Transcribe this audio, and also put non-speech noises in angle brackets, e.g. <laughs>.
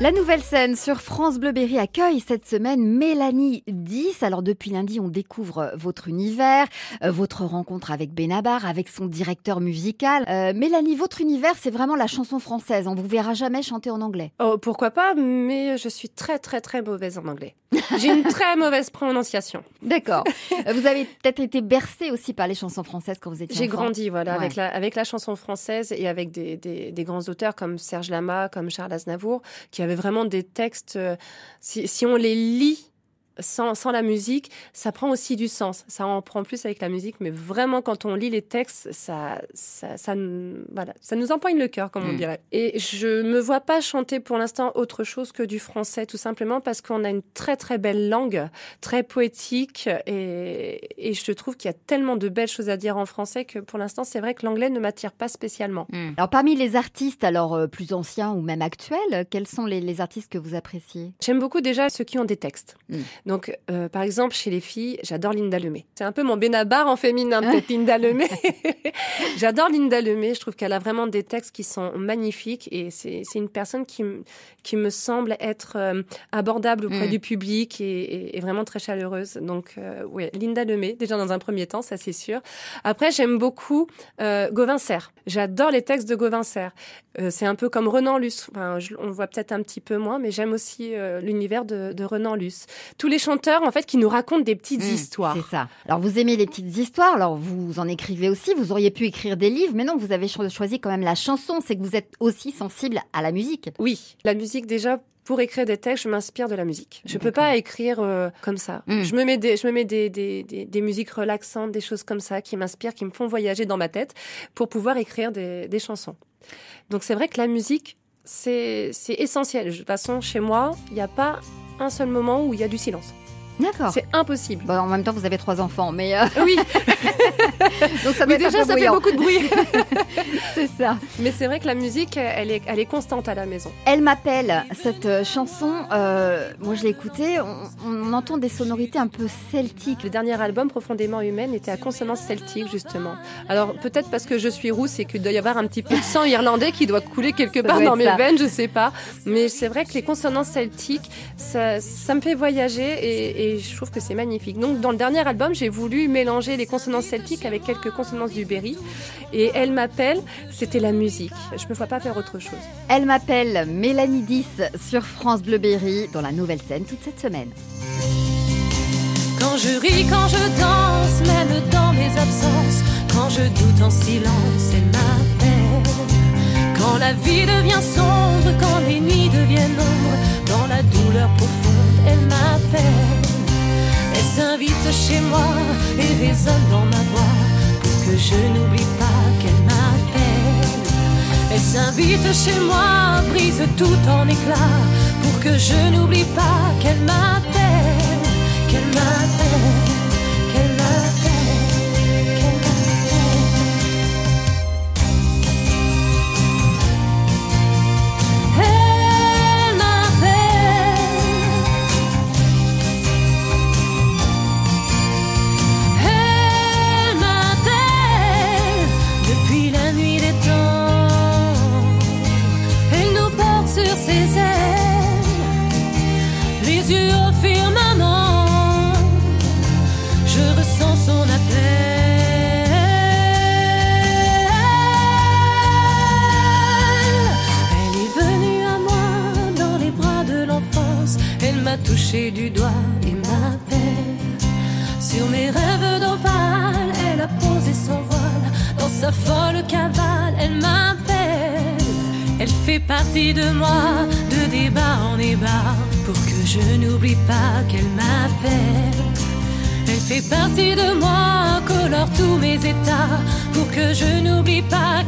La nouvelle scène sur France Bleu Berry accueille cette semaine Mélanie 10. Alors depuis lundi, on découvre votre univers, euh, votre rencontre avec Benabar, avec son directeur musical. Euh, Mélanie, votre univers, c'est vraiment la chanson française. On vous verra jamais chanter en anglais. Oh, pourquoi pas, mais je suis très très très mauvaise en anglais. J'ai une très mauvaise prononciation. D'accord. Euh, vous avez peut-être été bercée aussi par les chansons françaises quand vous étiez J'ai grandi, voilà, Ouais. avec, la, avec la chanson française et avec des, des, des grands auteurs comme Serge Lama, comme Charles Aznavour, qui avaient vraiment des textes. euh, si, si on les lit sans, sans la musique, ça prend aussi du sens. Ça en prend plus avec la musique, mais vraiment, quand on lit les textes, ça, ça, voilà, ça nous empoigne le cœur, comme on Mm. dirait. Et je me vois pas chanter pour l'instant autre chose que du français, tout simplement parce qu'on a une très très belle langue, très poétique, et, et je trouve qu'il y a tellement de belles choses à dire en français que pour l'instant, c'est vrai que l'anglais ne m'attire pas spécialement. Hmm. Alors parmi les artistes, alors euh, plus anciens ou même actuels, quels sont les, les artistes que vous appréciez? J'aime beaucoup déjà ceux qui ont des textes. Mm. Donc, euh, par exemple, chez les filles, j'adore Linda Lemay. C'est un peu mon Benabar en féminin, <laughs> peut-être Linda Lemay. <laughs> j'adore Linda Lemay. Je trouve qu'elle a vraiment des textes qui sont magnifiques et c'est une personne qui, me semble être euh, abordable auprès Mm. du public et, et- et vraiment très chaleureuse. Donc, euh, ouais, Linda Lemay, déjà dans un premier temps, ça c'est sûr. Après, j'aime beaucoup Gauvin Serre. J'adore les textes de Gauvin Serre. C'est un peu comme Renan Luce. Enfin, je- on le voit peut-être un petit peu moins, mais j'aime aussi l'univers de, de Renan Luce. Tous les chanteurs, en fait, qui nous racontent des petites Hmm, histoires. C'est ça. Alors vous aimez les petites histoires, alors vous en écrivez aussi, vous auriez pu écrire des livres, mais non, vous avez cho- choisi quand même la chanson, c'est que vous êtes aussi sensible à la musique. Oui, la musique déjà. Pour écrire des textes, je m'inspire de la musique. Je peux pas écrire euh, comme ça. Mm. Je me mets des, je me mets des, des, des, des musiques relaxantes, des choses comme ça qui m'inspirent, qui me font voyager dans ma tête pour pouvoir écrire des, des chansons. Donc c'est vrai que la musique, c'est c'est essentiel. De toute façon, chez moi, il n'y a pas un seul moment où il y a du silence. D'accord. C'est impossible. Bon, en même temps, vous avez trois enfants, mais euh, Oui, <laughs> donc ça doit oui être déjà, ça fait beaucoup de bruit. <laughs> C'est ça. Mais c'est vrai que la musique, elle est, elle est constante à la maison. Elle m'appelle, cette euh, chanson, euh, moi je l'ai écoutée, on, on entend des sonorités un peu celtiques. Le dernier album, Profondément humaine, était à consonance celtique, justement. Alors, peut-être parce que je suis rousse et qu'il doit y avoir un petit peu de sang irlandais qui doit couler quelque part dans mes ça. veines, je sais pas. Mais c'est vrai que les consonances celtiques, ça, ça me fait voyager et, et je trouve que c'est magnifique. Donc, dans le dernier album, j'ai voulu mélanger les consonances celtiques avec quelques consonances du Berry. Et Elle m'appelle, c'était la musique. Je me vois pas faire autre chose. Elle m'appelle Mélanie 10 sur France Bleu Berry dans la nouvelle scène toute cette semaine. Quand je ris, quand je danse, même dans mes absences, quand je doute en silence, elle m'appelle. Quand la vie devient sombre, quand les nuits deviennent ombres, dans la douleur profonde, elle m'appelle. Et résonne dans ma voix. Pour que je n'oublie pas qu'elle m'appelle. Elle s'invite chez moi, brise tout en éclats. Pour que je n'oublie pas qu'elle m'appelle, qu'elle m'appelle, et. Sur mes rêves d'opale, elle a posé son voile. Dans sa folle cavale, elle m'appelle. Elle fait partie de moi, de débat en débat, pour que je n'oublie pas qu'elle m'appelle. Elle fait partie de moi, colore tous mes états, pour que je n'oublie pas